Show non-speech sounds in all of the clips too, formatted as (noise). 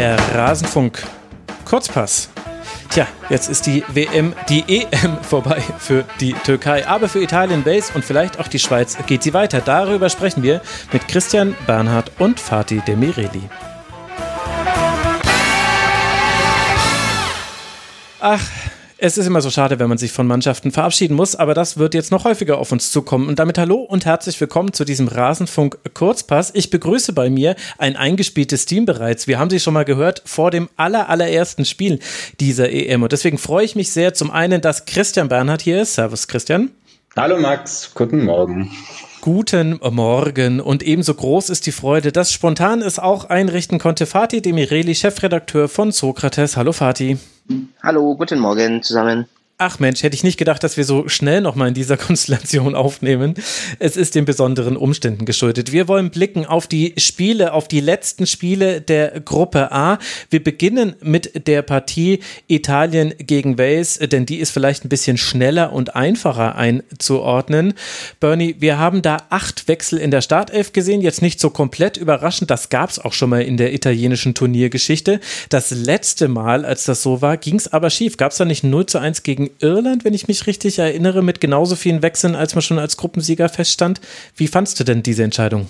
Der Rasenfunk Kurzpass. Tja, jetzt ist die WM, die EM (laughs) vorbei für die Türkei, aber für Italien, Wales und vielleicht auch die Schweiz geht sie weiter. Darüber sprechen wir mit Christian Bernhard und Fatih Demireli. Ach, es ist immer so schade, wenn man sich von Mannschaften verabschieden muss, aber das wird jetzt noch häufiger auf uns zukommen. Und damit hallo und herzlich willkommen zu diesem Rasenfunk Kurzpass. Ich begrüße bei mir ein eingespieltes Team bereits. Wir haben sie schon mal gehört vor dem aller, allerersten Spiel dieser EM. Und deswegen freue ich mich sehr zum einen, dass Christian Bernhard hier ist. Servus, Christian. Hallo, Max. Guten Morgen. Guten Morgen und ebenso groß ist die Freude, dass spontan es auch einrichten konnte Fatih Demireli, Chefredakteur von Sokrates. Hallo Fatih. Hallo, guten Morgen zusammen. Ach Mensch, hätte ich nicht gedacht, dass wir so schnell nochmal in dieser (laughs) Konstellation aufnehmen. Es ist den besonderen Umständen geschuldet. Wir wollen blicken auf die Spiele, auf die letzten Spiele der Gruppe A. Wir beginnen mit der Partie Italien gegen Wales, denn die ist vielleicht ein bisschen schneller und einfacher einzuordnen. Bernie, wir haben da acht Wechsel in der Startelf gesehen. Jetzt nicht so komplett überraschend. Das gab es auch schon mal in der italienischen Turniergeschichte. Das letzte Mal, als das so war, ging es aber schief. Gab es da nicht 0 zu 1 gegen Irland, wenn ich mich richtig erinnere, mit genauso vielen Wechseln, als man schon als Gruppensieger feststand. Wie fandst du denn diese Entscheidung?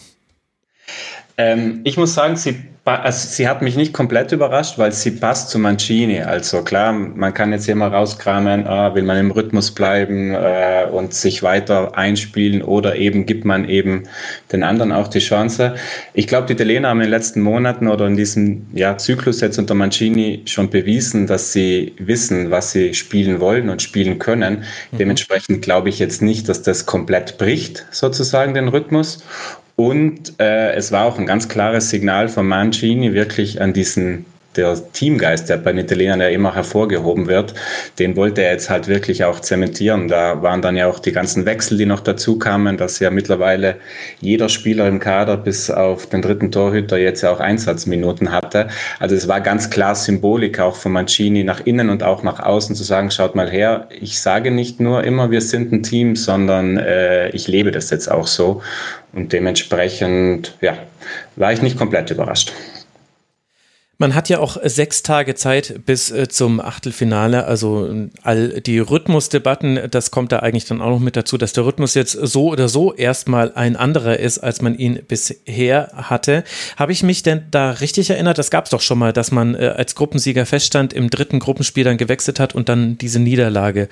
Ähm, ich muss sagen, sie, also sie hat mich nicht komplett überrascht, weil sie passt zu Mancini. Also klar, man kann jetzt hier mal rauskramen, ah, will man im Rhythmus bleiben äh, und sich weiter einspielen oder eben gibt man eben den anderen auch die Chance. Ich glaube, die Italiener haben in den letzten Monaten oder in diesem ja, Zyklus jetzt unter Mancini schon bewiesen, dass sie wissen, was sie spielen wollen und spielen können. Mhm. Dementsprechend glaube ich jetzt nicht, dass das komplett bricht, sozusagen den Rhythmus. Und äh, es war auch ein ganz klares Signal von Mancini wirklich an diesen der Teamgeist, der bei den Italienern ja immer hervorgehoben wird, den wollte er jetzt halt wirklich auch zementieren. Da waren dann ja auch die ganzen Wechsel, die noch dazu kamen, dass ja mittlerweile jeder Spieler im Kader bis auf den dritten Torhüter jetzt ja auch Einsatzminuten hatte. Also es war ganz klar Symbolik auch von Mancini nach innen und auch nach außen zu sagen, schaut mal her, ich sage nicht nur immer, wir sind ein Team, sondern äh, ich lebe das jetzt auch so. Und dementsprechend, ja, war ich nicht komplett überrascht. Man hat ja auch sechs Tage Zeit bis äh, zum Achtelfinale. Also äh, all die Rhythmusdebatten, das kommt da eigentlich dann auch noch mit dazu, dass der Rhythmus jetzt so oder so erstmal ein anderer ist, als man ihn bisher hatte. Habe ich mich denn da richtig erinnert? Das gab es doch schon mal, dass man äh, als Gruppensieger feststand, im dritten Gruppenspiel dann gewechselt hat und dann diese Niederlage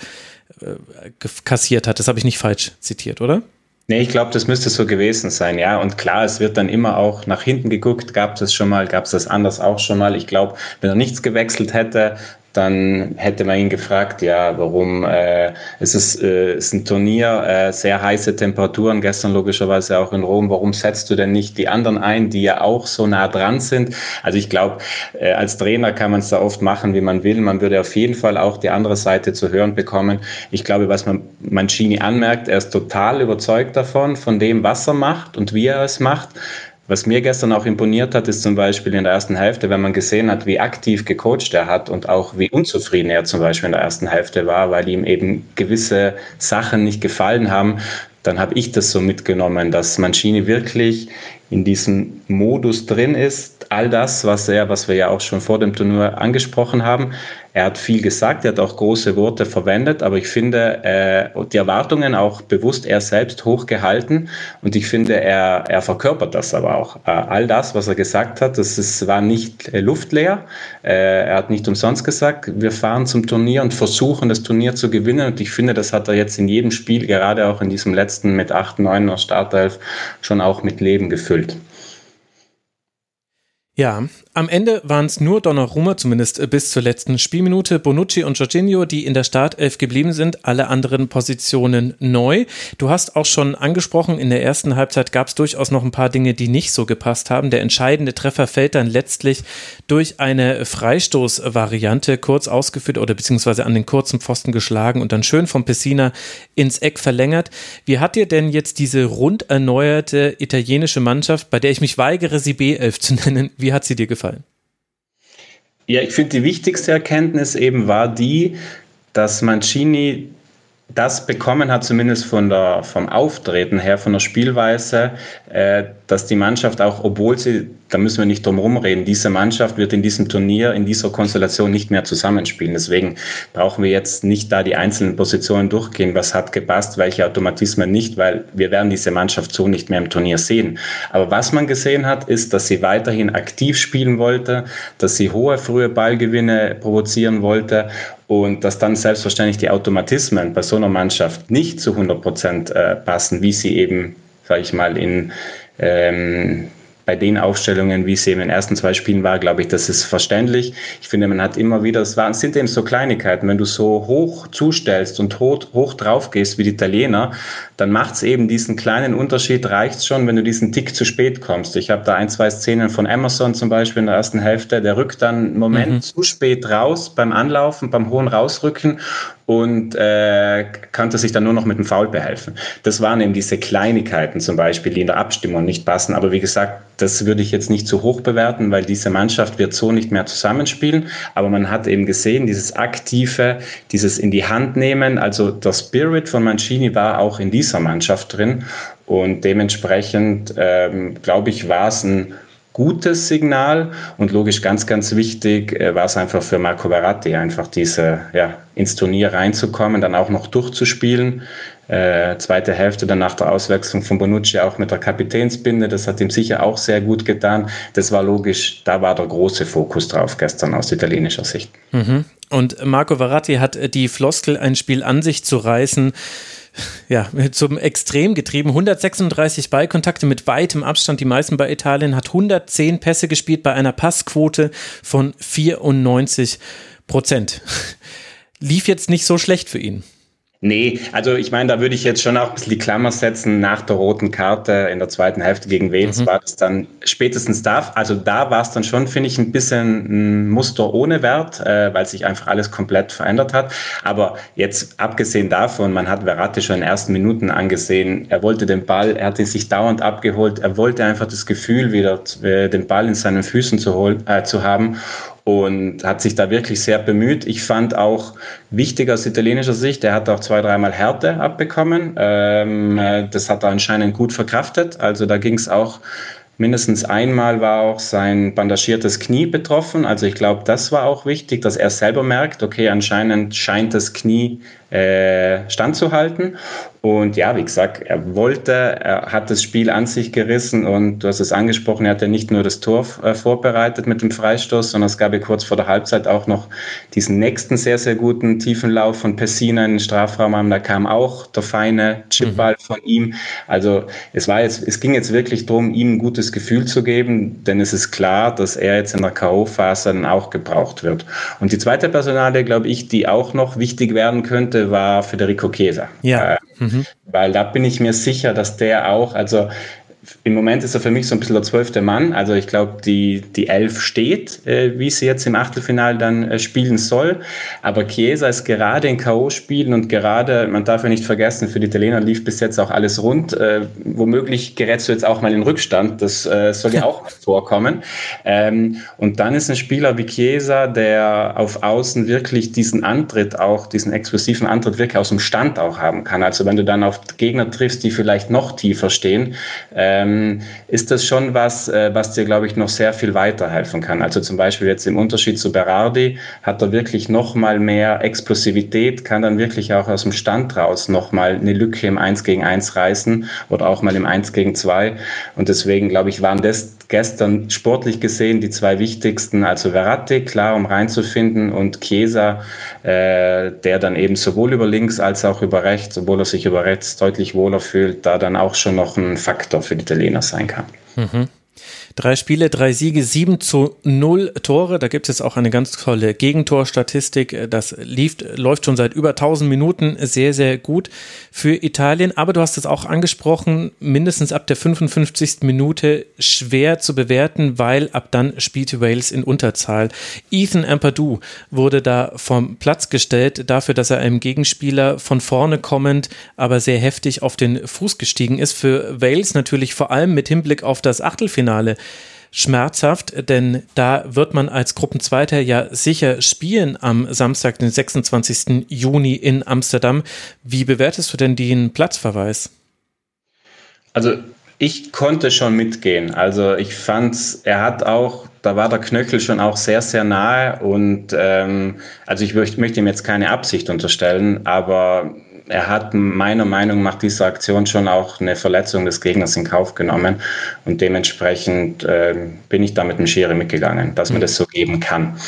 kassiert hat. Das habe ich nicht falsch zitiert, oder? Nee, ich glaube, das müsste so gewesen sein, ja. Und klar, es wird dann immer auch nach hinten geguckt, gab es das schon mal, gab es das anders auch schon mal. Ich glaube, wenn er nichts gewechselt hätte, dann hätte man ihn gefragt, ja, warum äh, es ist, äh, ist ein Turnier, äh, sehr heiße Temperaturen, gestern logischerweise auch in Rom, warum setzt du denn nicht die anderen ein, die ja auch so nah dran sind? Also ich glaube, äh, als Trainer kann man es da oft machen, wie man will. Man würde auf jeden Fall auch die andere Seite zu hören bekommen. Ich glaube, was man Mancini anmerkt, er ist total überzeugt davon, von dem, was er macht und wie er es macht. Was mir gestern auch imponiert hat, ist zum Beispiel in der ersten Hälfte, wenn man gesehen hat, wie aktiv gecoacht er hat und auch wie unzufrieden er zum Beispiel in der ersten Hälfte war, weil ihm eben gewisse Sachen nicht gefallen haben, dann habe ich das so mitgenommen, dass Mancini wirklich in diesem Modus drin ist, all das, was er, was wir ja auch schon vor dem Turnier angesprochen haben. Er hat viel gesagt, er hat auch große Worte verwendet, aber ich finde äh, die Erwartungen auch bewusst er selbst hochgehalten und ich finde, er, er verkörpert das aber auch. Äh, all das, was er gesagt hat, das ist, war nicht äh, luftleer. Äh, er hat nicht umsonst gesagt, wir fahren zum Turnier und versuchen, das Turnier zu gewinnen und ich finde, das hat er jetzt in jedem Spiel, gerade auch in diesem letzten mit 8, 9 er Startelf, schon auch mit Leben gefüllt. Ja, am Ende waren es nur Donnarumma, zumindest äh, bis zur letzten Spielminute, Bonucci und Jorginho, die in der Startelf geblieben sind, alle anderen Positionen neu. Du hast auch schon angesprochen, in der ersten Halbzeit gab es durchaus noch ein paar Dinge, die nicht so gepasst haben. Der entscheidende Treffer fällt dann letztlich durch eine Freistoßvariante kurz ausgeführt oder beziehungsweise an den kurzen Pfosten geschlagen und dann schön vom Pessina ins Eck verlängert. Wie hat dir denn jetzt diese rund erneuerte italienische Mannschaft, bei der ich mich weigere, sie B11 zu nennen, wie wie hat sie dir gefallen? Ja, ich finde, die wichtigste Erkenntnis eben war die, dass Mancini das bekommen hat, zumindest von der, vom Auftreten her, von der Spielweise, äh, dass die Mannschaft auch, obwohl sie da müssen wir nicht drum rumreden. Diese Mannschaft wird in diesem Turnier, in dieser Konstellation nicht mehr zusammenspielen. Deswegen brauchen wir jetzt nicht da die einzelnen Positionen durchgehen, was hat gepasst, welche Automatismen nicht, weil wir werden diese Mannschaft so nicht mehr im Turnier sehen. Aber was man gesehen hat, ist, dass sie weiterhin aktiv spielen wollte, dass sie hohe frühe Ballgewinne provozieren wollte und dass dann selbstverständlich die Automatismen bei so einer Mannschaft nicht zu 100 Prozent äh, passen, wie sie eben, sage ich mal, in ähm, bei den Aufstellungen, wie es eben in den ersten zwei Spielen war, glaube ich, das ist verständlich. Ich finde, man hat immer wieder, es waren, sind eben so Kleinigkeiten, wenn du so hoch zustellst und hoch, hoch drauf gehst wie die Italiener, dann macht es eben diesen kleinen Unterschied, reicht schon, wenn du diesen Tick zu spät kommst. Ich habe da ein, zwei Szenen von Emerson zum Beispiel in der ersten Hälfte, der rückt dann einen Moment mhm. zu spät raus beim Anlaufen, beim hohen Rausrücken und äh, konnte sich dann nur noch mit dem Foul behelfen. Das waren eben diese Kleinigkeiten zum Beispiel, die in der Abstimmung nicht passen. Aber wie gesagt, das würde ich jetzt nicht zu hoch bewerten, weil diese Mannschaft wird so nicht mehr zusammenspielen. Aber man hat eben gesehen, dieses aktive, dieses in die Hand nehmen, also der Spirit von Mancini war auch in dieser Mannschaft drin. Und dementsprechend, ähm, glaube ich, war es ein gutes Signal und logisch ganz, ganz wichtig äh, war es einfach für Marco Verratti, einfach diese, ja, ins Turnier reinzukommen, dann auch noch durchzuspielen. Äh, zweite Hälfte dann nach der Auswechslung von Bonucci auch mit der Kapitänsbinde, das hat ihm sicher auch sehr gut getan. Das war logisch, da war der große Fokus drauf gestern aus italienischer Sicht. Mhm. Und Marco Verratti hat die Floskel, ein Spiel an sich zu reißen, (laughs) ja, zum Extrem getrieben. 136 Ballkontakte mit weitem Abstand, die meisten bei Italien, hat 110 Pässe gespielt bei einer Passquote von 94 Prozent. (laughs) Lief jetzt nicht so schlecht für ihn. Nee, also ich meine, da würde ich jetzt schon auch ein bisschen die Klammer setzen. Nach der roten Karte in der zweiten Hälfte gegen Wales mhm. war das dann spätestens da. Also da war es dann schon, finde ich, ein bisschen ein Muster ohne Wert, äh, weil sich einfach alles komplett verändert hat. Aber jetzt abgesehen davon, man hat Verratti schon in den ersten Minuten angesehen, er wollte den Ball, er hat ihn sich dauernd abgeholt, er wollte einfach das Gefühl wieder, äh, den Ball in seinen Füßen zu, holen, äh, zu haben und hat sich da wirklich sehr bemüht. Ich fand auch wichtig aus italienischer Sicht, er hat auch zwei, dreimal Härte abbekommen. Ähm, äh, das hat er anscheinend gut verkraftet. Also da ging es auch mindestens einmal war auch sein bandagiertes Knie betroffen. Also ich glaube, das war auch wichtig, dass er selber merkt, okay, anscheinend scheint das Knie äh, standzuhalten. Und ja, wie gesagt, er wollte, er hat das Spiel an sich gerissen und du hast es angesprochen, er hat ja nicht nur das Tor äh, vorbereitet mit dem Freistoß, sondern es gab ja kurz vor der Halbzeit auch noch diesen nächsten sehr, sehr guten tiefen Lauf von Pessina in den Strafraum an. Da kam auch der feine Chipball mhm. von ihm. Also es war jetzt, es ging jetzt wirklich darum, ihm ein gutes Gefühl zu geben, denn es ist klar, dass er jetzt in der K.O.-Phase dann auch gebraucht wird. Und die zweite Personale, glaube ich, die auch noch wichtig werden könnte, hatte, war Federico Chiesa. Ja. Äh, mhm. Weil da bin ich mir sicher, dass der auch, also im Moment ist er für mich so ein bisschen der zwölfte Mann. Also ich glaube, die, die Elf steht, äh, wie sie jetzt im Achtelfinale dann äh, spielen soll. Aber Chiesa ist gerade in K.O.-Spielen und gerade, man darf ja nicht vergessen, für die Italiener lief bis jetzt auch alles rund. Äh, womöglich gerätst du jetzt auch mal in Rückstand. Das äh, soll ja (laughs) auch vorkommen. Ähm, und dann ist ein Spieler wie Chiesa, der auf Außen wirklich diesen Antritt auch, diesen explosiven Antritt wirklich aus dem Stand auch haben kann. Also wenn du dann auf Gegner triffst, die vielleicht noch tiefer stehen, äh, ähm, ist das schon was, äh, was dir, glaube ich, noch sehr viel weiterhelfen kann. Also zum Beispiel jetzt im Unterschied zu Berardi hat er wirklich noch mal mehr Explosivität, kann dann wirklich auch aus dem Stand raus noch mal eine Lücke im 1 gegen 1 reißen oder auch mal im 1 gegen 2. Und deswegen, glaube ich, waren das gestern sportlich gesehen die zwei wichtigsten, also Verratti, klar, um reinzufinden und Chiesa, äh, der dann eben sowohl über links als auch über rechts, obwohl er sich über rechts deutlich wohler fühlt, da dann auch schon noch ein Faktor für die Italiener sein kann. Mhm. Drei Spiele, drei Siege, sieben zu null Tore. Da gibt es auch eine ganz tolle Gegentorstatistik. Das lief, läuft schon seit über 1000 Minuten sehr, sehr gut für Italien. Aber du hast es auch angesprochen, mindestens ab der 55. Minute schwer zu bewerten, weil ab dann spielte Wales in Unterzahl. Ethan Ampadu wurde da vom Platz gestellt dafür, dass er einem Gegenspieler von vorne kommend, aber sehr heftig auf den Fuß gestiegen ist. Für Wales natürlich vor allem mit Hinblick auf das Achtelfinale schmerzhaft, denn da wird man als Gruppenzweiter ja sicher spielen am Samstag, den 26. Juni in Amsterdam. Wie bewertest du denn den Platzverweis? Also Ich konnte schon mitgehen. Also ich fand, er hat auch, da war der Knöchel schon auch sehr, sehr nahe. Und ähm, also ich möchte, möchte ihm jetzt keine Absicht unterstellen, aber er hat meiner Meinung nach dieser Aktion schon auch eine Verletzung des Gegners in Kauf genommen. Und dementsprechend äh, bin ich da mit dem Schere mitgegangen, dass man mhm. das so geben kann.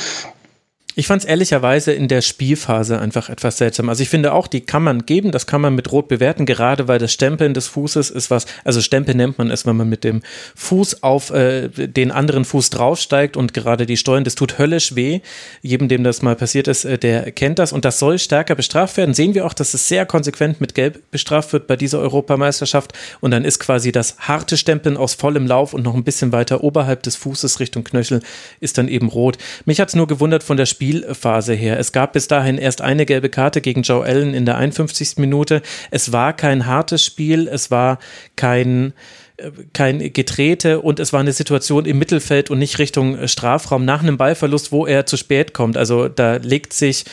Ich fand es ehrlicherweise in der Spielphase einfach etwas seltsam. Also ich finde auch, die kann man geben, das kann man mit Rot bewerten, gerade weil das Stempeln des Fußes ist was, also Stempel nennt man es, wenn man mit dem Fuß auf äh, den anderen Fuß draufsteigt und gerade die Steuern, das tut höllisch weh. Jedem, dem das mal passiert ist, äh, der kennt das und das soll stärker bestraft werden. Sehen wir auch, dass es sehr konsequent mit Gelb bestraft wird bei dieser Europameisterschaft und dann ist quasi das harte Stempeln aus vollem Lauf und noch ein bisschen weiter oberhalb des Fußes Richtung Knöchel ist dann eben rot. Mich hat es nur gewundert von der Spiel Spielphase her. Es gab bis dahin erst eine gelbe Karte gegen Joe Allen in der 51. Minute. Es war kein hartes Spiel, es war kein äh, kein Getrete und es war eine Situation im Mittelfeld und nicht Richtung Strafraum nach einem Ballverlust, wo er zu spät kommt. Also da legt sich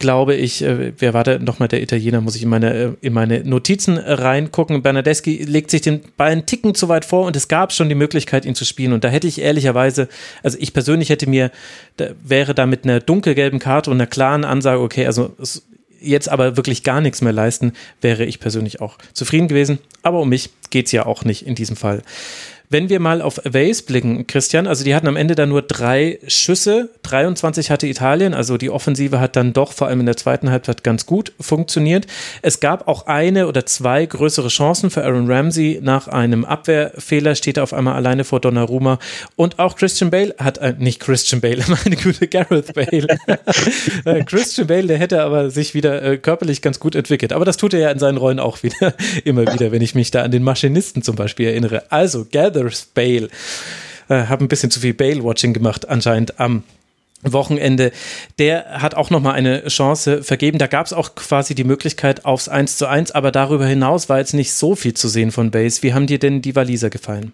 glaube ich, äh, wer war da nochmal der Italiener, muss ich in meine, äh, in meine Notizen reingucken. Bernadeschi legt sich den Ball einen Ticken zu weit vor und es gab schon die Möglichkeit, ihn zu spielen. Und da hätte ich ehrlicherweise, also ich persönlich hätte mir, da wäre da mit einer dunkelgelben Karte und einer klaren Ansage, okay, also jetzt aber wirklich gar nichts mehr leisten, wäre ich persönlich auch zufrieden gewesen. Aber um mich geht es ja auch nicht in diesem Fall. Wenn wir mal auf Wales blicken, Christian, also die hatten am Ende dann nur drei Schüsse, 23 hatte Italien, also die Offensive hat dann doch vor allem in der zweiten Halbzeit ganz gut funktioniert. Es gab auch eine oder zwei größere Chancen für Aaron Ramsey nach einem Abwehrfehler, steht er auf einmal alleine vor Donnarumma und auch Christian Bale hat, äh, nicht Christian Bale, (laughs) meine gute Gareth Bale. Äh, Christian Bale, der hätte aber sich wieder äh, körperlich ganz gut entwickelt, aber das tut er ja in seinen Rollen auch wieder, (laughs) immer wieder, wenn ich mich da an den Maschinisten zum Beispiel erinnere. Also, Gather Brothers Bale. Äh, habe ein bisschen zu viel Bale-Watching gemacht anscheinend am Wochenende, der hat auch nochmal eine Chance vergeben. Da gab es auch quasi die Möglichkeit aufs 1 zu 1, aber darüber hinaus war jetzt nicht so viel zu sehen von Base. Wie haben dir denn die Waliser gefallen?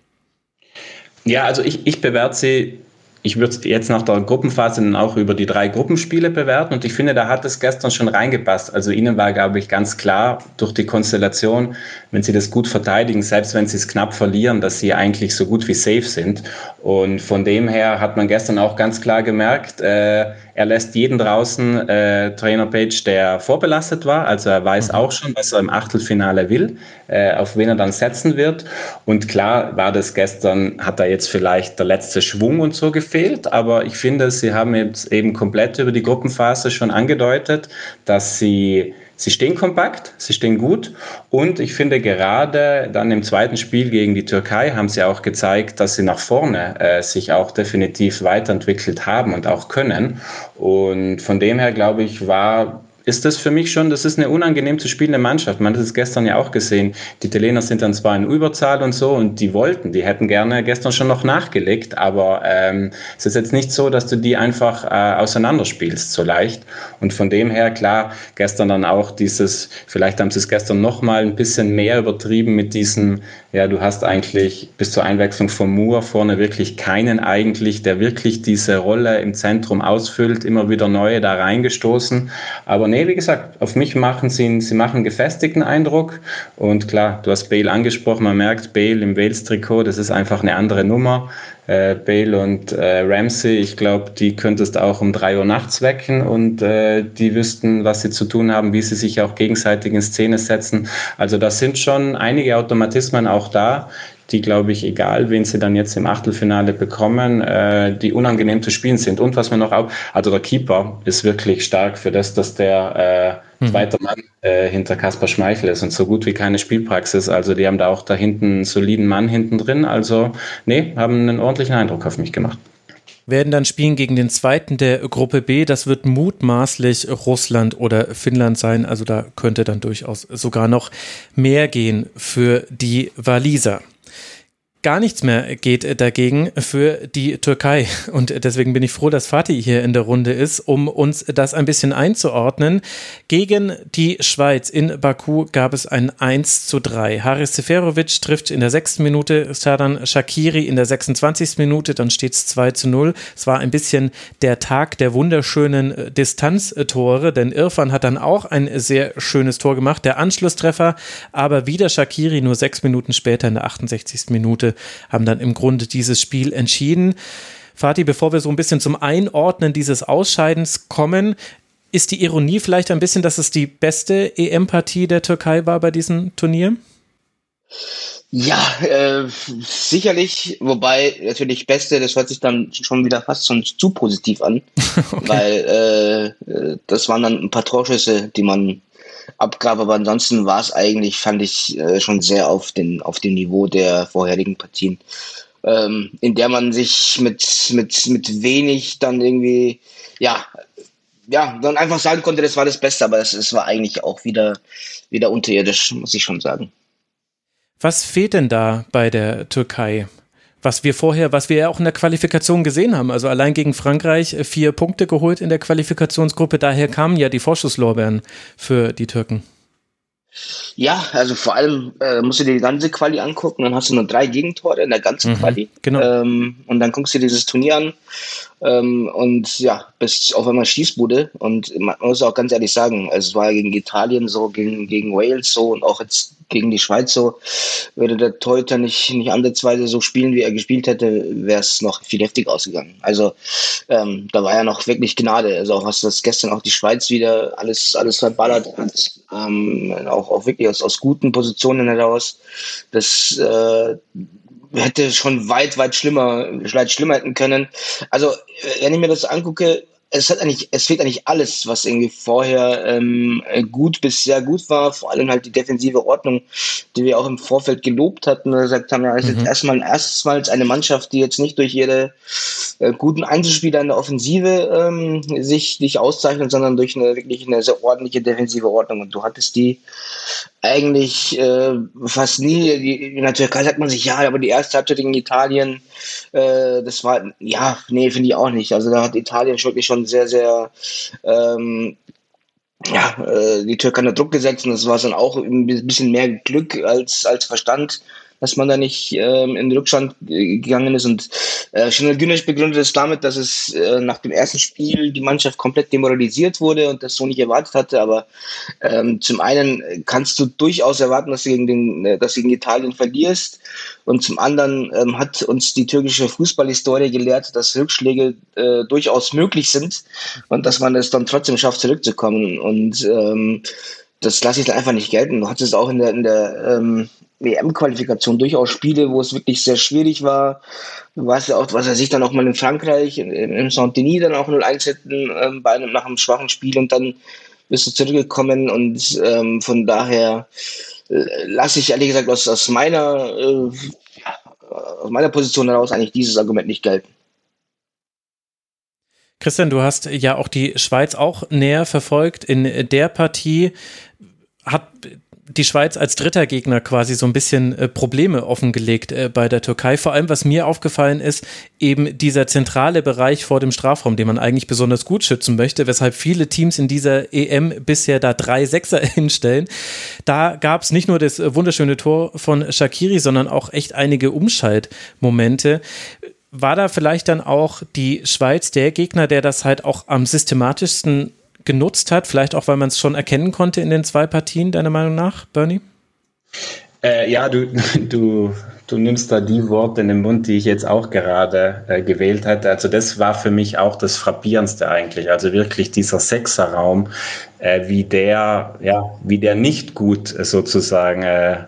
Ja, also ich, ich bewerte sie ich würde jetzt nach der Gruppenphase dann auch über die drei Gruppenspiele bewerten und ich finde, da hat es gestern schon reingepasst. Also ihnen war, glaube ich, ganz klar durch die Konstellation, wenn sie das gut verteidigen, selbst wenn sie es knapp verlieren, dass sie eigentlich so gut wie safe sind. Und von dem her hat man gestern auch ganz klar gemerkt, äh, er lässt jeden draußen, äh, Trainer Page, der vorbelastet war. Also er weiß mhm. auch schon, was er im Achtelfinale will, äh, auf wen er dann setzen wird. Und klar war das gestern, hat da jetzt vielleicht der letzte Schwung und so gefehlt. Aber ich finde, sie haben jetzt eben komplett über die Gruppenphase schon angedeutet, dass sie Sie stehen kompakt, sie stehen gut und ich finde gerade dann im zweiten Spiel gegen die Türkei haben sie auch gezeigt, dass sie nach vorne äh, sich auch definitiv weiterentwickelt haben und auch können. Und von dem her glaube ich, war ist das für mich schon, das ist eine unangenehm zu spielende Mannschaft. Man hat es gestern ja auch gesehen. Die Italiener sind dann zwar in Überzahl und so und die wollten, die hätten gerne gestern schon noch nachgelegt, aber ähm, es ist jetzt nicht so, dass du die einfach äh, auseinanderspielst so leicht. Und von dem her, klar, gestern dann auch dieses, vielleicht haben sie es gestern noch mal ein bisschen mehr übertrieben mit diesem, ja, du hast eigentlich bis zur Einwechslung von Moore vorne wirklich keinen eigentlich, der wirklich diese Rolle im Zentrum ausfüllt, immer wieder neue da reingestoßen. Aber wie gesagt, auf mich machen sie, sie machen einen gefestigten Eindruck. Und klar, du hast Bale angesprochen, man merkt, Bale im Wales-Trikot, das ist einfach eine andere Nummer. Äh, Bale und äh, Ramsey, ich glaube, die könntest auch um drei Uhr nachts wecken und äh, die wüssten, was sie zu tun haben, wie sie sich auch gegenseitig in Szene setzen. Also da sind schon einige Automatismen auch da, die, glaube ich, egal wen sie dann jetzt im Achtelfinale bekommen, äh, die unangenehm zu spielen sind. Und was man noch auch, also der Keeper ist wirklich stark für das, dass der äh, mhm. zweiter Mann äh, hinter Kaspar Schmeichel ist und so gut wie keine Spielpraxis. Also die haben da auch da hinten einen soliden Mann hinten drin. Also nee, haben einen ordentlichen Eindruck auf mich gemacht werden dann spielen gegen den zweiten der Gruppe B. Das wird mutmaßlich Russland oder Finnland sein. Also da könnte dann durchaus sogar noch mehr gehen für die Waliser. Gar nichts mehr geht dagegen für die Türkei. (laughs) Und deswegen bin ich froh, dass Fatih hier in der Runde ist, um uns das ein bisschen einzuordnen. Gegen die Schweiz in Baku gab es ein 1 zu 3. Haris Seferovic trifft in der sechsten Minute, Sadan Shakiri in der 26. Minute, dann steht es 2 zu 0. Es war ein bisschen der Tag der wunderschönen äh, Distanztore, denn Irfan hat dann auch ein sehr schönes Tor gemacht, der Anschlusstreffer, aber wieder Shakiri nur sechs Minuten später in der 68. Minute haben dann im Grunde dieses Spiel entschieden. Fatih, bevor wir so ein bisschen zum Einordnen dieses Ausscheidens kommen, ist die Ironie vielleicht ein bisschen, dass es die beste EM-Partie der Türkei war bei diesem Turnier? Ja, äh, sicherlich, wobei natürlich Beste, das hört sich dann schon wieder fast schon zu positiv an, (laughs) okay. weil äh, das waren dann ein paar Torschüsse, die man abgab. Aber ansonsten war es eigentlich, fand ich, äh, schon sehr auf, den, auf dem Niveau der vorherigen Partien, ähm, in der man sich mit, mit, mit wenig dann irgendwie, ja, ja, dann einfach sagen konnte, das war das Beste, aber es, es war eigentlich auch wieder, wieder unterirdisch, muss ich schon sagen. Was fehlt denn da bei der Türkei? Was wir vorher, was wir ja auch in der Qualifikation gesehen haben. Also allein gegen Frankreich äh, vier Punkte geholt in der Qualifikationsgruppe. Daher kamen ja die Vorschusslorbeeren für die Türken. Ja, also vor allem äh, musst du dir die ganze Quali angucken, dann hast du nur drei Gegentore in der ganzen mhm, Quali. Genau. Ähm, und dann guckst du dir dieses Turnier an ähm, und ja, bis auf einmal Schießbude. Und man muss auch ganz ehrlich sagen, also es war gegen Italien so, gegen, gegen Wales so und auch jetzt gegen die Schweiz so. Würde der Teuter nicht, nicht ansatzweise so spielen, wie er gespielt hätte, wäre es noch viel heftig ausgegangen. Also ähm, da war ja noch wirklich Gnade. Also auch was das gestern auch die Schweiz wieder alles, alles verballert hat, ähm, auch, auch wirklich aus, aus guten Positionen heraus. Das äh, hätte schon weit, weit schlimmer, weit schlimmer hätten können. Also, wenn ich mir das angucke, es hat eigentlich, es fehlt eigentlich alles, was irgendwie vorher ähm, gut bis sehr gut war. Vor allem halt die defensive Ordnung, die wir auch im Vorfeld gelobt hatten gesagt haben, ja, es ist mhm. jetzt erstmal erstmals eine Mannschaft, die jetzt nicht durch ihre äh, guten Einzelspieler in der Offensive ähm, sich, sich auszeichnet, sondern durch eine wirklich eine sehr ordentliche defensive Ordnung. Und du hattest die eigentlich äh, fast nie. Die, in der Türkei sagt man sich, ja, aber die erste Halbzeit gegen Italien, äh, das war, ja, nee, finde ich auch nicht. Also da hat Italien wirklich schon sehr, sehr ähm, ja, äh, die Türkei unter Druck gesetzt und das war dann auch ein bisschen mehr Glück als, als Verstand dass man da nicht ähm, in den Rückstand gegangen ist. Und äh, Güneş begründet es damit, dass es äh, nach dem ersten Spiel die Mannschaft komplett demoralisiert wurde und das so nicht erwartet hatte. Aber ähm, zum einen kannst du durchaus erwarten, dass du gegen, den, äh, dass du gegen Italien verlierst. Und zum anderen ähm, hat uns die türkische Fußballhistorie gelehrt, dass Rückschläge äh, durchaus möglich sind und dass man es dann trotzdem schafft, zurückzukommen. Und ähm, das lasse ich dann einfach nicht gelten. Du hattest auch in der, in der ähm, WM-Qualifikation durchaus Spiele, wo es wirklich sehr schwierig war. Du weißt ja auch, was er sich dann auch mal in Frankreich, im Saint-Denis dann auch 0-1 hätten, ähm, bei einem, nach einem schwachen Spiel und dann bist du zurückgekommen und ähm, von daher äh, lasse ich ehrlich gesagt aus, aus meiner äh, aus meiner Position heraus eigentlich dieses Argument nicht gelten. Christian, du hast ja auch die Schweiz auch näher verfolgt. In der Partie hat die Schweiz als dritter Gegner quasi so ein bisschen äh, Probleme offengelegt äh, bei der Türkei. Vor allem, was mir aufgefallen ist, eben dieser zentrale Bereich vor dem Strafraum, den man eigentlich besonders gut schützen möchte, weshalb viele Teams in dieser EM bisher da drei Sechser (laughs) hinstellen. Da gab es nicht nur das äh, wunderschöne Tor von Shakiri, sondern auch echt einige Umschaltmomente war da vielleicht dann auch die Schweiz der Gegner, der das halt auch am systematischsten genutzt hat? Vielleicht auch, weil man es schon erkennen konnte in den zwei Partien, deiner Meinung nach, Bernie? Äh, ja, du, (laughs) du, du nimmst da die Worte in den Mund, die ich jetzt auch gerade äh, gewählt hatte. Also das war für mich auch das Frappierendste eigentlich. Also wirklich dieser Sechserraum, äh, wie der, ja, wie der nicht gut sozusagen äh,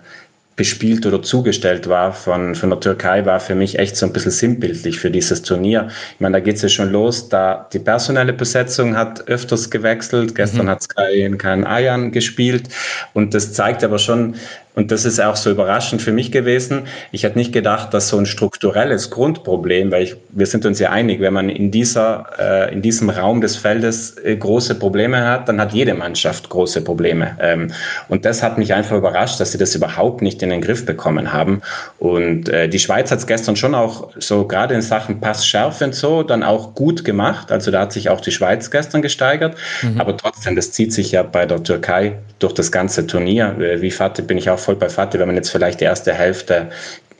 bespielt oder zugestellt war von, von der Türkei, war für mich echt so ein bisschen sinnbildlich für dieses Turnier. Ich meine, da geht es ja schon los, da die personelle Besetzung hat öfters gewechselt. Gestern mhm. hat Sky keinen Ayan gespielt und das zeigt aber schon, Und das ist auch so überraschend für mich gewesen. Ich hätte nicht gedacht, dass so ein strukturelles Grundproblem, weil ich, wir sind uns ja einig, wenn man in, dieser, äh, in diesem Raum des Feldes äh, große Probleme hat, dann hat jede Mannschaft große Probleme. Ähm, und das hat mich einfach überrascht, dass sie das überhaupt nicht in den Griff bekommen haben. Und äh, die Schweiz hat es gestern schon auch so gerade in Sachen Passschärfe und so dann auch gut gemacht. Also da hat sich auch die Schweiz gestern gesteigert. Mhm. Aber trotzdem, das zieht sich ja bei der Türkei durch das ganze Turnier. Äh, wie Fatih bin ich auch voll bei Fatih, wenn man jetzt vielleicht die erste Hälfte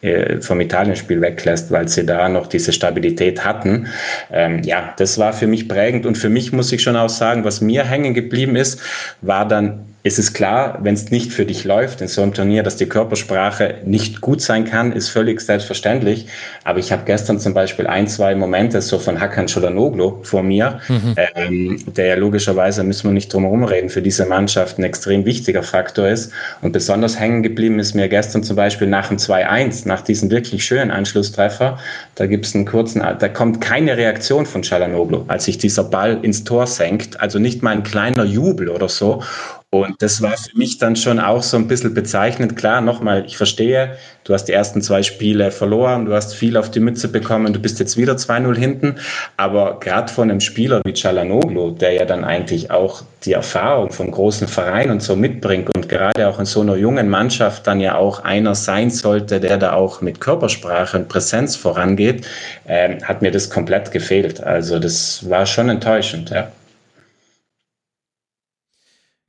äh, vom Italienspiel weglässt, weil sie da noch diese Stabilität hatten. Ähm, ja, das war für mich prägend und für mich muss ich schon auch sagen, was mir hängen geblieben ist, war dann es ist klar, wenn es nicht für dich läuft in so einem Turnier, dass die Körpersprache nicht gut sein kann, ist völlig selbstverständlich. Aber ich habe gestern zum Beispiel ein, zwei Momente so von Hakan Çolanoglu vor mir, mhm. ähm, der ja logischerweise, müssen wir nicht drum herum reden, für diese Mannschaft ein extrem wichtiger Faktor ist. Und besonders hängen geblieben ist mir gestern zum Beispiel nach dem 2-1, nach diesem wirklich schönen Anschlusstreffer, da gibt es einen kurzen, da kommt keine Reaktion von Çalhanoğlu, als sich dieser Ball ins Tor senkt. Also nicht mal ein kleiner Jubel oder so. Und das war für mich dann schon auch so ein bisschen bezeichnend. Klar, nochmal, ich verstehe, du hast die ersten zwei Spiele verloren, du hast viel auf die Mütze bekommen, du bist jetzt wieder 2-0 hinten. Aber gerade von einem Spieler wie Chalanoglu, der ja dann eigentlich auch die Erfahrung vom großen Verein und so mitbringt und gerade auch in so einer jungen Mannschaft dann ja auch einer sein sollte, der da auch mit Körpersprache und Präsenz vorangeht, äh, hat mir das komplett gefehlt. Also das war schon enttäuschend, ja.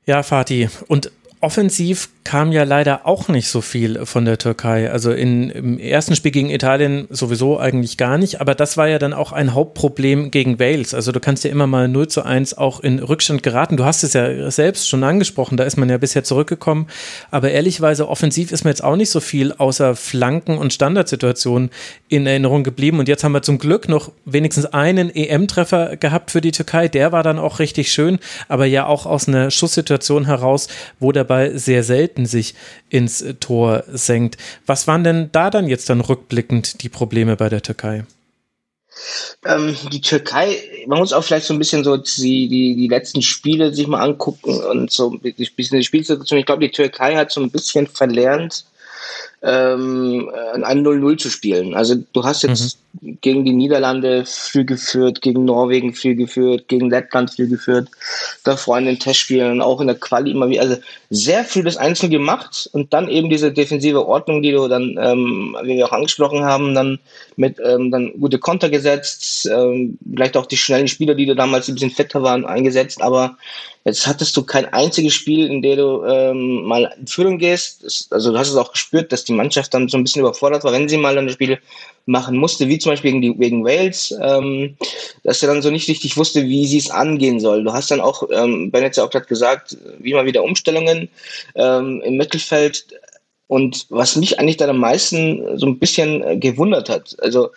Ja, Fatih. Und offensiv kam ja leider auch nicht so viel von der Türkei. Also in, im ersten Spiel gegen Italien sowieso eigentlich gar nicht, aber das war ja dann auch ein Hauptproblem gegen Wales. Also du kannst ja immer mal 0 zu 1 auch in Rückstand geraten. Du hast es ja selbst schon angesprochen, da ist man ja bisher zurückgekommen. Aber ehrlichweise offensiv ist mir jetzt auch nicht so viel außer Flanken und Standardsituationen in Erinnerung geblieben. Und jetzt haben wir zum Glück noch wenigstens einen EM-Treffer gehabt für die Türkei. Der war dann auch richtig schön, aber ja auch aus einer Schusssituation heraus, wo Ball sehr selten Verhalten sich ins Tor senkt. Was waren denn da dann jetzt dann rückblickend die Probleme bei der Türkei? Ähm, die Türkei, man muss auch vielleicht so ein bisschen so die, die, die letzten Spiele sich mal angucken und so ein bisschen die Spielsituation. Ich glaube, die Türkei hat so ein bisschen verlernt, ähm, ein 0-0 zu spielen. Also du hast jetzt mhm. gegen die Niederlande früh geführt, gegen Norwegen früh geführt, gegen Lettland früh geführt, davor in den Testspielen, auch in der Quali immer wieder, also sehr früh das Einzel gemacht und dann eben diese defensive Ordnung, die du dann, ähm, wie wir auch angesprochen haben, dann mit ähm, dann gute Konter gesetzt, ähm, vielleicht auch die schnellen Spieler, die da damals ein bisschen fetter waren, eingesetzt, aber Jetzt hattest du kein einziges Spiel, in dem du ähm, mal in Führung gehst. Also du hast es auch gespürt, dass die Mannschaft dann so ein bisschen überfordert war, wenn sie mal ein Spiel machen musste, wie zum Beispiel gegen, die, gegen Wales, ähm, dass er dann so nicht richtig wusste, wie sie es angehen soll. Du hast dann auch, ähm, Ben hat ja auch gerade gesagt, wie mal wieder Umstellungen ähm, im Mittelfeld. Und was mich eigentlich dann am meisten so ein bisschen äh, gewundert hat, also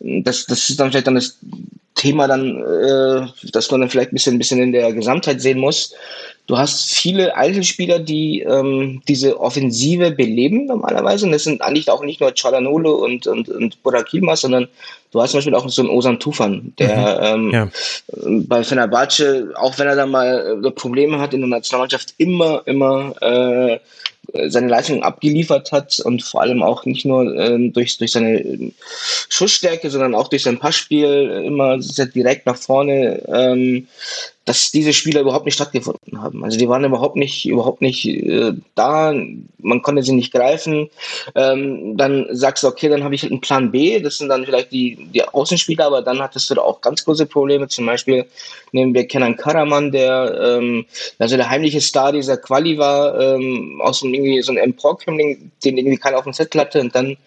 das, das ist dann vielleicht dann das Thema dann, äh, dass man dann vielleicht ein bisschen, ein bisschen in der Gesamtheit sehen muss. Du hast viele Einzelspieler, die ähm, diese Offensive beleben normalerweise. Und das sind eigentlich auch nicht nur Chalanolo und, und, und Burak Yilmaz, sondern du hast zum Beispiel auch so einen Osan Tufan, der mhm. ähm, ja. bei Fenerbahce, auch wenn er da mal äh, Probleme hat in der Nationalmannschaft, immer, immer äh, seine Leistung abgeliefert hat und vor allem auch nicht nur ähm, durch, durch seine ähm, Schussstärke, sondern auch durch sein Passspiel immer sehr direkt nach vorne ähm, dass diese Spieler überhaupt nicht stattgefunden haben. Also die waren überhaupt nicht, überhaupt nicht äh, da, man konnte sie nicht greifen. Ähm, dann sagst du, okay, dann habe ich halt einen Plan B, das sind dann vielleicht die, die Außenspieler, aber dann hattest du da auch ganz große Probleme. Zum Beispiel nehmen wir Kenan Karaman, der ähm, also der heimliche Star dieser Quali war, ähm, aus dem irgendwie so einem Emporkömmling, den irgendwie keiner auf dem Zettel hatte und dann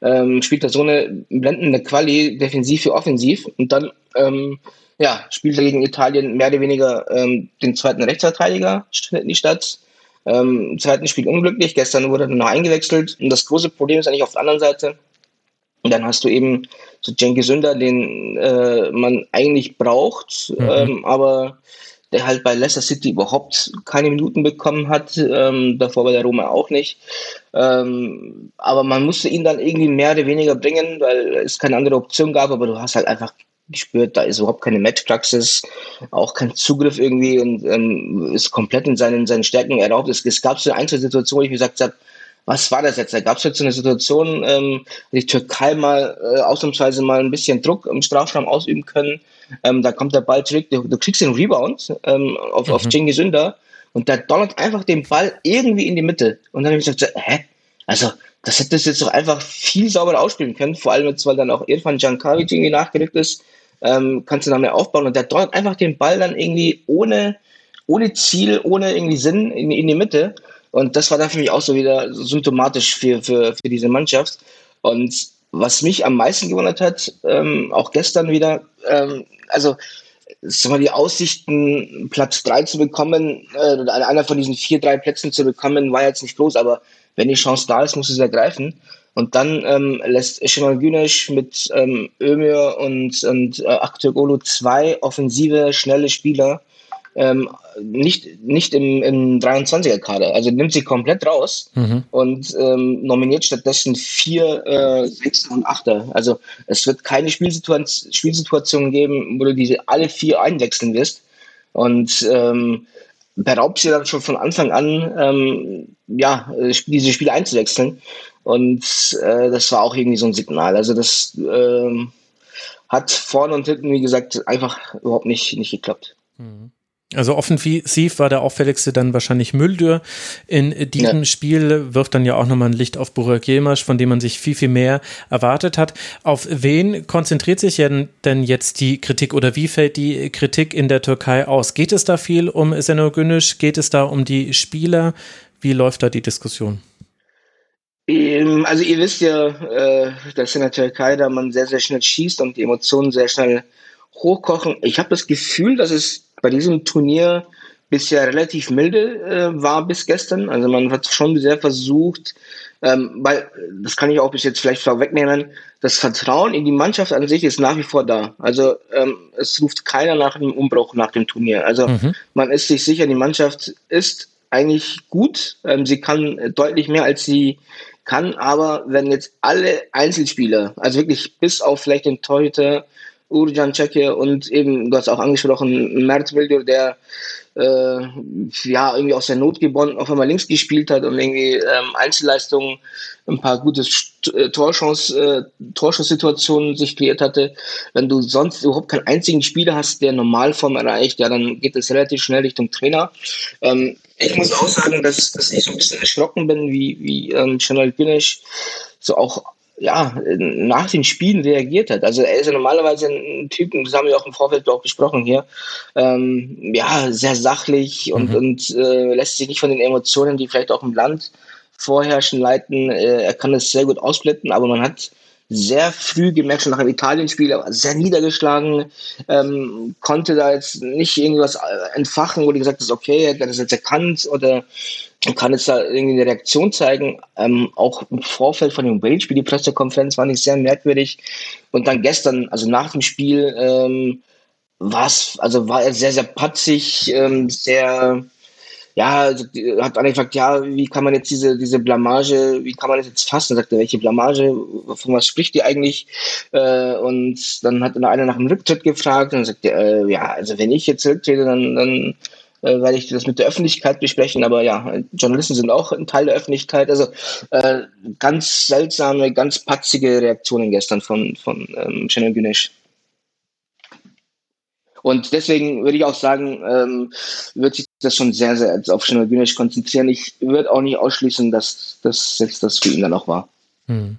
ähm, spielt er so eine blendende Quali, defensiv wie offensiv und dann ähm, ja, spielte gegen Italien mehr oder weniger ähm, den zweiten Rechtsverteidiger, findet nicht statt. Ähm, Im zweiten Spiel unglücklich, gestern wurde er noch eingewechselt. Und das große Problem ist eigentlich auf der anderen Seite, und dann hast du eben so Cengiz Sünder, den äh, man eigentlich braucht, mhm. ähm, aber der halt bei Leicester City überhaupt keine Minuten bekommen hat, ähm, davor bei der Roma auch nicht. Ähm, aber man musste ihn dann irgendwie mehr oder weniger bringen, weil es keine andere Option gab, aber du hast halt einfach gespürt, da ist überhaupt keine Matchpraxis, auch kein Zugriff irgendwie und ähm, ist komplett in seinen, seinen Stärken erlaubt. Es, es gab so eine Einzelsituation, wo ich gesagt habe, was war das jetzt? Da gab es jetzt so eine Situation, ähm, die Türkei mal äh, ausnahmsweise mal ein bisschen Druck im Strafraum ausüben können. Ähm, da kommt der Ball zurück, du, du kriegst den Rebound ähm, auf, mhm. auf Cengiz Sünder und der donnert einfach den Ball irgendwie in die Mitte. Und dann habe ich gesagt, hä? Also, das hätte es jetzt doch einfach viel sauberer ausspielen können, vor allem jetzt, weil dann auch Irfan Jankavic irgendwie nachgerückt ist, ähm, kannst du da mehr aufbauen und der donnert einfach den Ball dann irgendwie ohne, ohne Ziel, ohne irgendwie Sinn in, in die Mitte. Und das war dann für mich auch so wieder symptomatisch für, für, für diese Mannschaft. Und was mich am meisten gewundert hat, ähm, auch gestern wieder, ähm, also sag mal, die Aussichten, Platz 3 zu bekommen, äh, einer von diesen vier, drei Plätzen zu bekommen, war jetzt nicht groß, aber wenn die Chance da ist, muss es ergreifen. Und dann ähm, lässt Shimal Güneş mit ähm, Ömür und, und äh, Aktürkoglu zwei offensive, schnelle Spieler ähm, nicht, nicht im, im 23er-Kader. Also nimmt sie komplett raus mhm. und ähm, nominiert stattdessen vier äh, Sechser und Achter. Also es wird keine Spielsituation, Spielsituation geben, wo du diese alle vier einwechseln wirst. Und ähm, beraubt sie dann schon von Anfang an, ähm, ja, diese Spiele einzuwechseln. Und äh, das war auch irgendwie so ein Signal. Also das äh, hat vorne und hinten, wie gesagt, einfach überhaupt nicht, nicht geklappt. Mhm. Also offensiv war der auffälligste dann wahrscheinlich Müldür. In diesem ja. Spiel wirft dann ja auch nochmal ein Licht auf Burak Yilmaz, von dem man sich viel, viel mehr erwartet hat. Auf wen konzentriert sich denn jetzt die Kritik oder wie fällt die Kritik in der Türkei aus? Geht es da viel um Seno Günisch? Geht es da um die Spieler? Wie läuft da die Diskussion? Ähm, also ihr wisst ja, äh, dass in der Türkei da man sehr, sehr schnell schießt und die Emotionen sehr schnell hochkochen. Ich habe das Gefühl, dass es bei diesem Turnier bisher relativ milde äh, war bis gestern. Also man hat schon sehr versucht, ähm, weil, das kann ich auch bis jetzt vielleicht vorwegnehmen, das Vertrauen in die Mannschaft an sich ist nach wie vor da. Also ähm, es ruft keiner nach einem Umbruch nach dem Turnier. Also mhm. man ist sich sicher, die Mannschaft ist eigentlich gut. Ähm, sie kann deutlich mehr, als sie kann. Aber wenn jetzt alle Einzelspieler, also wirklich bis auf vielleicht den Torhüter, Urjan Çeke und eben, du hast auch angesprochen, Mert Wildur, der äh, ja irgendwie aus der Not geboren auf einmal links gespielt hat und irgendwie ähm, Einzelleistungen, ein paar gute äh, Torchance, äh, Torschusssituationen sich kreiert hatte. Wenn du sonst überhaupt keinen einzigen Spieler hast, der Normalform erreicht, ja, dann geht es relativ schnell Richtung Trainer. Ähm, ich muss auch sagen, dass, dass ich so ein bisschen erschrocken bin, wie, wie ähm, Chanel Güneş so auch ja, nach den Spielen reagiert hat. Also er ist ja normalerweise ein Typ, das haben wir auch im Vorfeld auch besprochen hier, ähm, ja, sehr sachlich und, mhm. und äh, lässt sich nicht von den Emotionen, die vielleicht auch im Land vorherrschen, leiten. Äh, er kann es sehr gut ausblenden, aber man hat sehr früh gemerkt, schon nach dem Italien-Spiel, er war sehr niedergeschlagen, ähm, konnte da jetzt nicht irgendwas äh, entfachen, wo du gesagt hast, okay, er hat das jetzt erkannt oder kann jetzt da irgendwie eine Reaktion zeigen. Ähm, auch im Vorfeld von dem Wales-Spiel, die Pressekonferenz war nicht sehr merkwürdig. Und dann gestern, also nach dem Spiel, ähm, war's, also war er sehr, sehr patzig, ähm, sehr, ja, also, hat dann gefragt, ja, wie kann man jetzt diese, diese Blamage, wie kann man das jetzt fassen? Er, welche Blamage, von was spricht die eigentlich? Äh, und dann hat einer nach dem Rücktritt gefragt und dann sagt er, äh, ja, also wenn ich jetzt zurücktrete, dann, dann äh, werde ich das mit der Öffentlichkeit besprechen, aber ja, Journalisten sind auch ein Teil der Öffentlichkeit. Also äh, ganz seltsame, ganz patzige Reaktionen gestern von, von ähm, Channel Günesh. Und deswegen würde ich auch sagen, ähm, wird sich das schon sehr, sehr auf Schnell Günesch konzentrieren. Ich würde auch nicht ausschließen, dass das jetzt das für ihn dann auch war. Hm.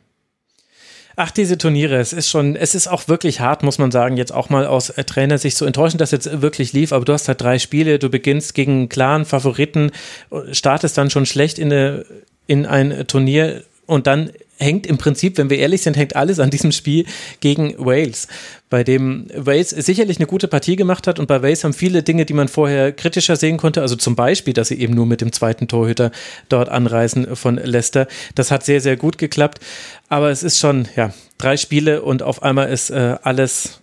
Ach, diese Turniere, es ist schon, es ist auch wirklich hart, muss man sagen, jetzt auch mal aus äh, Trainer sich zu enttäuschen, dass jetzt wirklich lief, aber du hast halt drei Spiele, du beginnst gegen einen klaren Favoriten, startest dann schon schlecht in, eine, in ein Turnier und dann hängt im Prinzip, wenn wir ehrlich sind, hängt alles an diesem Spiel gegen Wales, bei dem Wales sicherlich eine gute Partie gemacht hat und bei Wales haben viele Dinge, die man vorher kritischer sehen konnte, also zum Beispiel, dass sie eben nur mit dem zweiten Torhüter dort anreisen von Leicester. Das hat sehr, sehr gut geklappt, aber es ist schon, ja, drei Spiele und auf einmal ist äh, alles,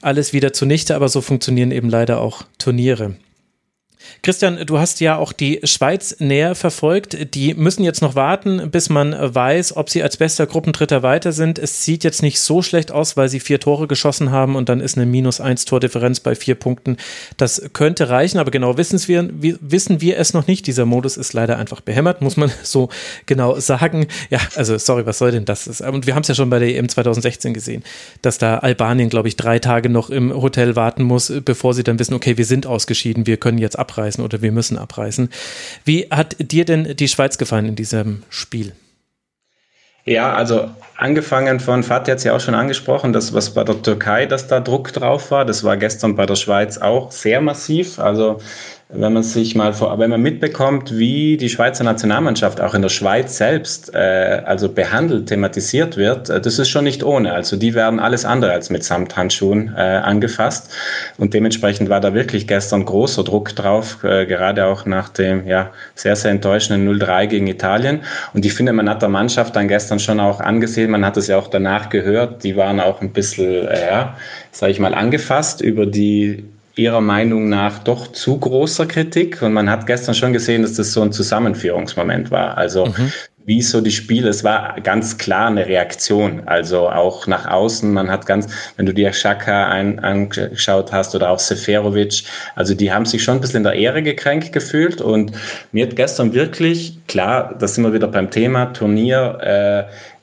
alles wieder zunichte, aber so funktionieren eben leider auch Turniere. Christian, du hast ja auch die Schweiz näher verfolgt. Die müssen jetzt noch warten, bis man weiß, ob sie als bester Gruppendritter weiter sind. Es sieht jetzt nicht so schlecht aus, weil sie vier Tore geschossen haben und dann ist eine minus eins Tordifferenz bei vier Punkten. Das könnte reichen, aber genau wissen wir, wissen wir es noch nicht. Dieser Modus ist leider einfach behämmert, muss man (laughs) so genau sagen. Ja, also sorry, was soll denn das? Und wir haben es ja schon bei der EM 2016 gesehen, dass da Albanien, glaube ich, drei Tage noch im Hotel warten muss, bevor sie dann wissen, okay, wir sind ausgeschieden, wir können jetzt abreisen abreißen oder wir müssen abreißen. Wie hat dir denn die Schweiz gefallen in diesem Spiel? Ja, also angefangen von, Fatih hat es ja auch schon angesprochen, das, was bei der Türkei, dass da Druck drauf war, das war gestern bei der Schweiz auch sehr massiv. Also wenn man sich mal vor, wenn man mitbekommt, wie die Schweizer Nationalmannschaft auch in der Schweiz selbst äh, also behandelt, thematisiert wird, äh, das ist schon nicht ohne. Also die werden alles andere als mit Samthandschuhen äh, angefasst und dementsprechend war da wirklich gestern großer Druck drauf, äh, gerade auch nach dem ja sehr sehr enttäuschenden 0-3 gegen Italien. Und ich finde, man hat der Mannschaft dann gestern schon auch angesehen, man hat es ja auch danach gehört, die waren auch ein bisschen, äh, ja, sage ich mal, angefasst über die ihrer Meinung nach doch zu großer Kritik. Und man hat gestern schon gesehen, dass das so ein Zusammenführungsmoment war. Also mhm. wie so die Spiele, es war ganz klar eine Reaktion. Also auch nach außen, man hat ganz, wenn du dir Schaka ein, angeschaut hast oder auch Seferovic, also die haben sich schon ein bisschen in der Ehre gekränkt gefühlt. Und mir hat gestern wirklich, klar, da sind wir wieder beim Thema Turnier, äh,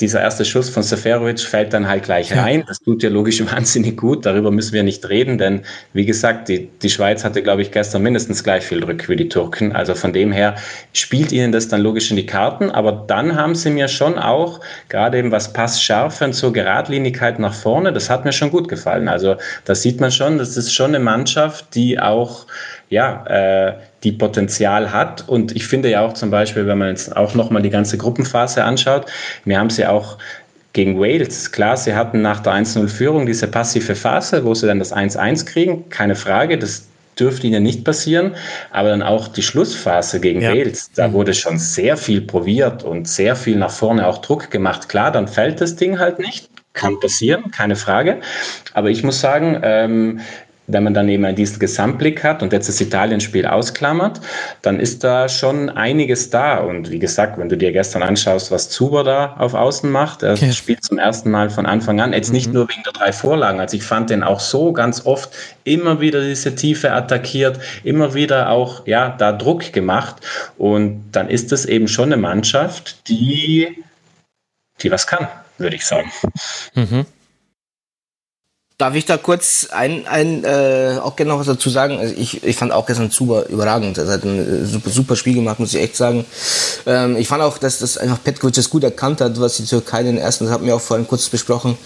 dieser erste Schuss von Seferovic fällt dann halt gleich rein. Das tut ja logisch (laughs) wahnsinnig gut. Darüber müssen wir nicht reden, denn wie gesagt, die, die Schweiz hatte, glaube ich, gestern mindestens gleich viel Druck wie die Türken. Also von dem her spielt ihnen das dann logisch in die Karten. Aber dann haben sie mir schon auch, gerade eben was Passschärfe und so Geradlinigkeit nach vorne, das hat mir schon gut gefallen. Also da sieht man schon, das ist schon eine Mannschaft, die auch ja, äh, die Potenzial hat. Und ich finde ja auch zum Beispiel, wenn man jetzt auch nochmal die ganze Gruppenphase anschaut, wir haben sie auch gegen Wales, klar, sie hatten nach der 1-0-Führung diese passive Phase, wo sie dann das 1-1 kriegen, keine Frage, das dürfte ihnen nicht passieren, aber dann auch die Schlussphase gegen ja. Wales, da mhm. wurde schon sehr viel probiert und sehr viel nach vorne auch Druck gemacht. Klar, dann fällt das Ding halt nicht, kann passieren, keine Frage. Aber ich muss sagen, ähm, wenn man dann eben diesen Gesamtblick hat und jetzt das Italien-Spiel ausklammert, dann ist da schon einiges da. Und wie gesagt, wenn du dir gestern anschaust, was Zuber da auf Außen macht, er ja. spielt zum ersten Mal von Anfang an, jetzt mhm. nicht nur wegen der drei Vorlagen. Also ich fand den auch so ganz oft immer wieder diese Tiefe attackiert, immer wieder auch, ja, da Druck gemacht. Und dann ist es eben schon eine Mannschaft, die, die was kann, würde ich sagen. Mhm. Darf ich da kurz ein, ein äh, auch gerne noch was dazu sagen? Also ich, ich fand auch gestern super überragend. Er hat ein äh, super, super Spiel gemacht, muss ich echt sagen. Ähm, ich fand auch, dass das einfach Petkovic das gut erkannt hat, was die Türkei in den ersten, das hatten wir auch vorhin kurz besprochen,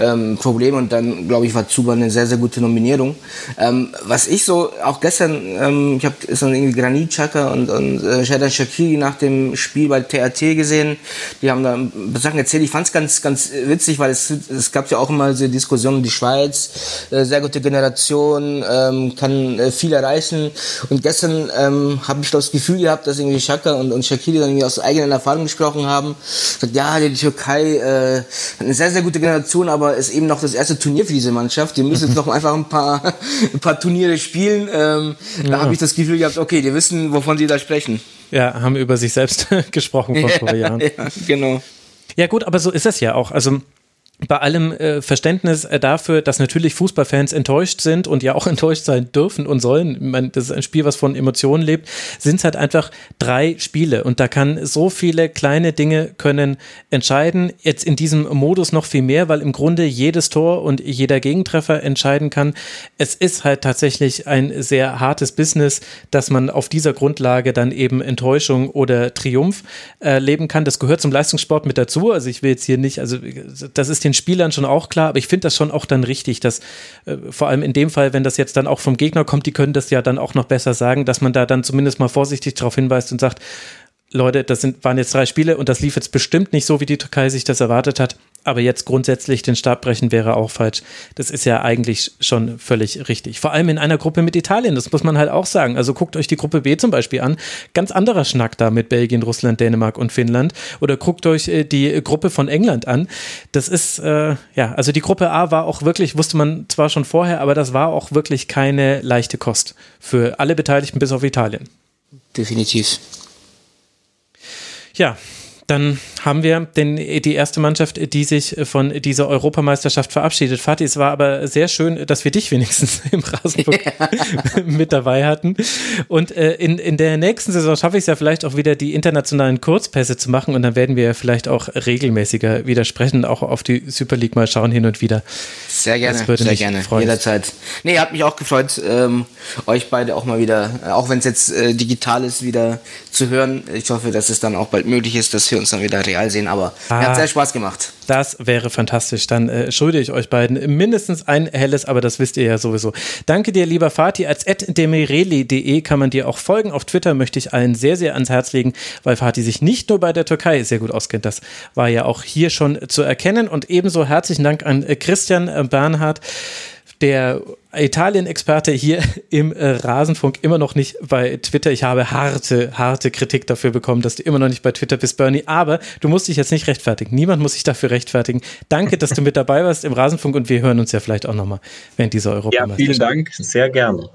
ähm, Problem. Und dann, glaube ich, war Zuba eine sehr, sehr gute Nominierung. Ähm, was ich so, auch gestern, ähm, ich habe dann irgendwie Granit Xhaka und, und äh, Shadar Shakiri nach dem Spiel bei TRT gesehen. Die haben da Sachen erzählt. Ich fand es ganz, ganz witzig, weil es, es gab ja auch immer diese Diskussion, die Schweiz Schweiz, äh, sehr gute Generation, ähm, kann äh, viel erreichen. Und gestern ähm, habe ich das Gefühl gehabt, dass irgendwie Shaka und, und Shakiri dann irgendwie aus eigenen Erfahrung gesprochen haben. Sagt, ja, die Türkei äh, hat eine sehr, sehr gute Generation, aber ist eben noch das erste Turnier für diese Mannschaft. Die müssen jetzt noch einfach ein paar, (laughs) ein paar Turniere spielen. Ähm, ja. Da habe ich das Gefühl gehabt, okay, die wissen, wovon sie da sprechen. Ja, haben über sich selbst (laughs) gesprochen vor paar Jahren. Ja, genau. Ja gut, aber so ist es ja auch. Also bei allem äh, Verständnis äh, dafür, dass natürlich Fußballfans enttäuscht sind und ja auch (laughs) enttäuscht sein dürfen und sollen, meine, das ist ein Spiel, was von Emotionen lebt, sind es halt einfach drei Spiele und da kann so viele kleine Dinge können entscheiden. Jetzt in diesem Modus noch viel mehr, weil im Grunde jedes Tor und jeder Gegentreffer entscheiden kann. Es ist halt tatsächlich ein sehr hartes Business, dass man auf dieser Grundlage dann eben Enttäuschung oder Triumph äh, kann. Das gehört zum Leistungssport mit dazu. Also ich will jetzt hier nicht, also das ist den den Spielern schon auch klar, aber ich finde das schon auch dann richtig, dass äh, vor allem in dem Fall, wenn das jetzt dann auch vom Gegner kommt, die können das ja dann auch noch besser sagen, dass man da dann zumindest mal vorsichtig darauf hinweist und sagt, Leute, das sind, waren jetzt drei Spiele und das lief jetzt bestimmt nicht so, wie die Türkei sich das erwartet hat. Aber jetzt grundsätzlich den Stab brechen wäre auch falsch. Das ist ja eigentlich schon völlig richtig. Vor allem in einer Gruppe mit Italien, das muss man halt auch sagen. Also guckt euch die Gruppe B zum Beispiel an. Ganz anderer Schnack da mit Belgien, Russland, Dänemark und Finnland. Oder guckt euch äh, die Gruppe von England an. Das ist, äh, ja, also die Gruppe A war auch wirklich, wusste man zwar schon vorher, aber das war auch wirklich keine leichte Kost für alle Beteiligten bis auf Italien. Definitiv. Ja, dann haben wir den, die erste Mannschaft, die sich von dieser Europameisterschaft verabschiedet. Fatih, es war aber sehr schön, dass wir dich wenigstens (laughs) im Rasenburg (laughs) yeah. mit dabei hatten. Und äh, in, in der nächsten Saison schaffe ich es ja vielleicht auch wieder, die internationalen Kurzpässe zu machen und dann werden wir vielleicht auch regelmäßiger widersprechen, auch auf die Super League mal schauen hin und wieder. Sehr gerne, sehr gerne, freuen. jederzeit. Nee, hat mich auch gefreut, ähm, euch beide auch mal wieder, auch wenn es jetzt äh, digital ist, wieder zu hören. Ich hoffe, dass es dann auch bald möglich ist, dass wir uns dann wieder real sehen. Aber ah, hat sehr Spaß gemacht. Das wäre fantastisch. Dann äh, schulde ich euch beiden mindestens ein helles, aber das wisst ihr ja sowieso. Danke dir, lieber Fatih. Als demireli.de kann man dir auch folgen. Auf Twitter möchte ich allen sehr, sehr ans Herz legen, weil Fatih sich nicht nur bei der Türkei sehr gut auskennt. Das war ja auch hier schon zu erkennen. Und ebenso herzlichen Dank an äh, Christian äh, Bernhard der Italien-Experte hier (laughs) im äh, Rasenfunk immer noch nicht bei Twitter. Ich habe harte, harte Kritik dafür bekommen, dass du immer noch nicht bei Twitter bist, Bernie. Aber du musst dich jetzt nicht rechtfertigen. Niemand muss sich dafür rechtfertigen. Danke, dass du mit dabei warst im Rasenfunk und wir hören uns ja vielleicht auch nochmal während dieser Europameisterschaft. Ja, vielen Dank. Sehr gerne.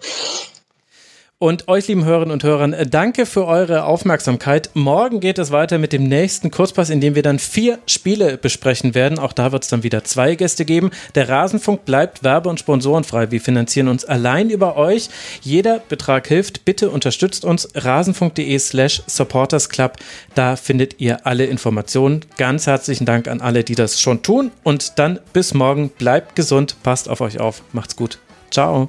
Und euch, lieben Hörerinnen und Hörern, danke für eure Aufmerksamkeit. Morgen geht es weiter mit dem nächsten Kurzpass, in dem wir dann vier Spiele besprechen werden. Auch da wird es dann wieder zwei Gäste geben. Der Rasenfunk bleibt werbe- und sponsorenfrei. Wir finanzieren uns allein über euch. Jeder Betrag hilft. Bitte unterstützt uns. rasenfunk.de slash supportersclub. Da findet ihr alle Informationen. Ganz herzlichen Dank an alle, die das schon tun. Und dann bis morgen. Bleibt gesund. Passt auf euch auf. Macht's gut. Ciao.